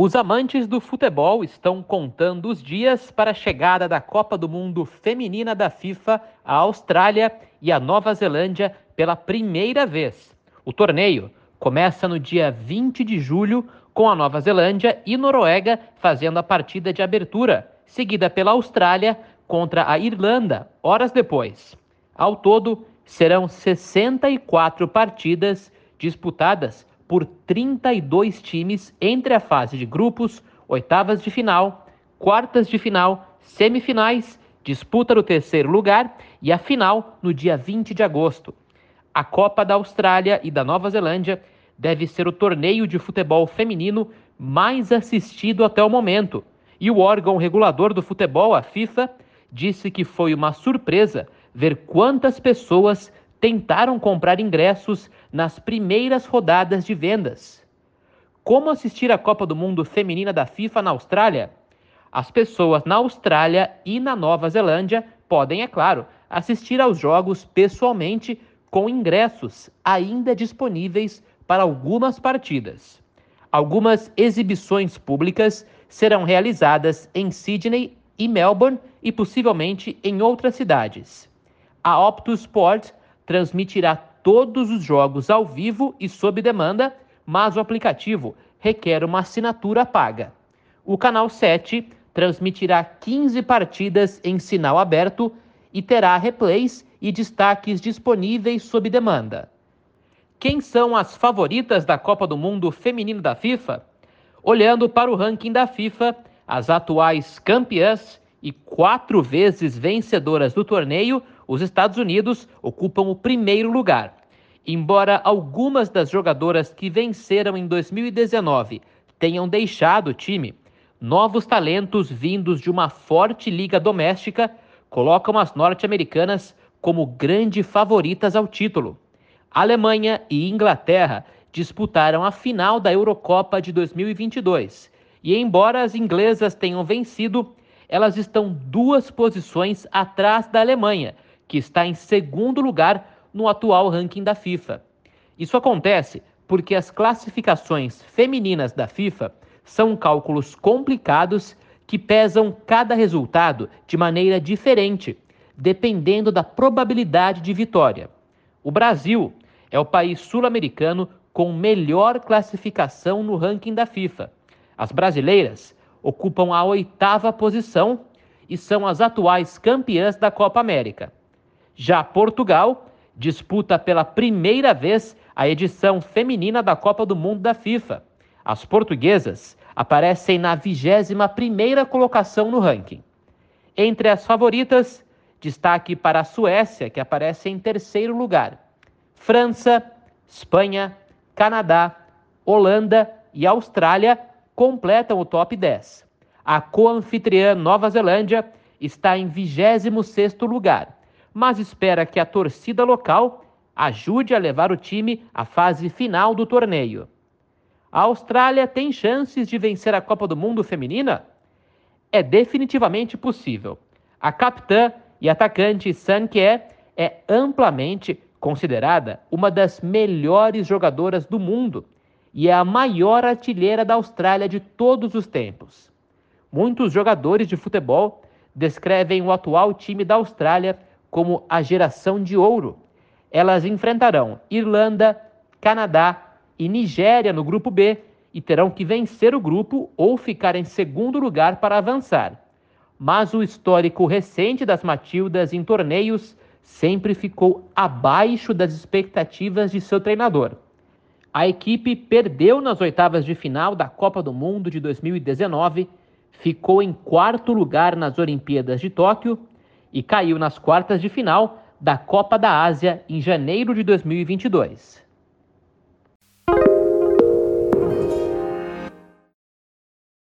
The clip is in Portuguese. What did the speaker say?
Os amantes do futebol estão contando os dias para a chegada da Copa do Mundo Feminina da FIFA à Austrália e à Nova Zelândia pela primeira vez. O torneio começa no dia 20 de julho, com a Nova Zelândia e Noruega fazendo a partida de abertura, seguida pela Austrália contra a Irlanda, horas depois. Ao todo, serão 64 partidas disputadas por 32 times entre a fase de grupos, oitavas de final, quartas de final, semifinais, disputa do terceiro lugar e a final no dia 20 de agosto. A Copa da Austrália e da Nova Zelândia deve ser o torneio de futebol feminino mais assistido até o momento, e o órgão regulador do futebol, a FIFA, disse que foi uma surpresa ver quantas pessoas tentaram comprar ingressos nas primeiras rodadas de vendas. Como assistir à Copa do Mundo Feminina da FIFA na Austrália? As pessoas na Austrália e na Nova Zelândia podem, é claro, assistir aos jogos pessoalmente com ingressos ainda disponíveis para algumas partidas. Algumas exibições públicas serão realizadas em Sydney e Melbourne e possivelmente em outras cidades. A Optus Sport transmitirá todos os jogos ao vivo e sob demanda, mas o aplicativo requer uma assinatura paga. O canal 7 transmitirá 15 partidas em sinal aberto e terá replays e destaques disponíveis sob demanda. Quem são as favoritas da Copa do Mundo Feminino da FIFA? Olhando para o ranking da FIFA, as atuais campeãs e quatro vezes vencedoras do torneio os Estados Unidos ocupam o primeiro lugar. Embora algumas das jogadoras que venceram em 2019 tenham deixado o time, novos talentos vindos de uma forte liga doméstica colocam as norte-americanas como grandes favoritas ao título. Alemanha e Inglaterra disputaram a final da Eurocopa de 2022 e, embora as inglesas tenham vencido, elas estão duas posições atrás da Alemanha que está em segundo lugar no atual ranking da FIFA. Isso acontece porque as classificações femininas da FIFA são cálculos complicados que pesam cada resultado de maneira diferente, dependendo da probabilidade de vitória. O Brasil é o país sul-americano com melhor classificação no ranking da FIFA. As brasileiras ocupam a oitava posição e são as atuais campeãs da Copa América. Já Portugal disputa pela primeira vez a edição feminina da Copa do Mundo da FIFA. As portuguesas aparecem na 21ª colocação no ranking. Entre as favoritas, destaque para a Suécia, que aparece em terceiro lugar. França, Espanha, Canadá, Holanda e Austrália completam o top 10. A co-anfitriã Nova Zelândia está em 26º lugar mas espera que a torcida local ajude a levar o time à fase final do torneio. A Austrália tem chances de vencer a Copa do Mundo feminina? É definitivamente possível. A capitã e atacante Kye é amplamente considerada uma das melhores jogadoras do mundo e é a maior artilheira da Austrália de todos os tempos. Muitos jogadores de futebol descrevem o atual time da Austrália como a geração de ouro. Elas enfrentarão Irlanda, Canadá e Nigéria no grupo B e terão que vencer o grupo ou ficar em segundo lugar para avançar. Mas o histórico recente das Matildas em torneios sempre ficou abaixo das expectativas de seu treinador. A equipe perdeu nas oitavas de final da Copa do Mundo de 2019, ficou em quarto lugar nas Olimpíadas de Tóquio e caiu nas quartas de final da Copa da Ásia em janeiro de 2022.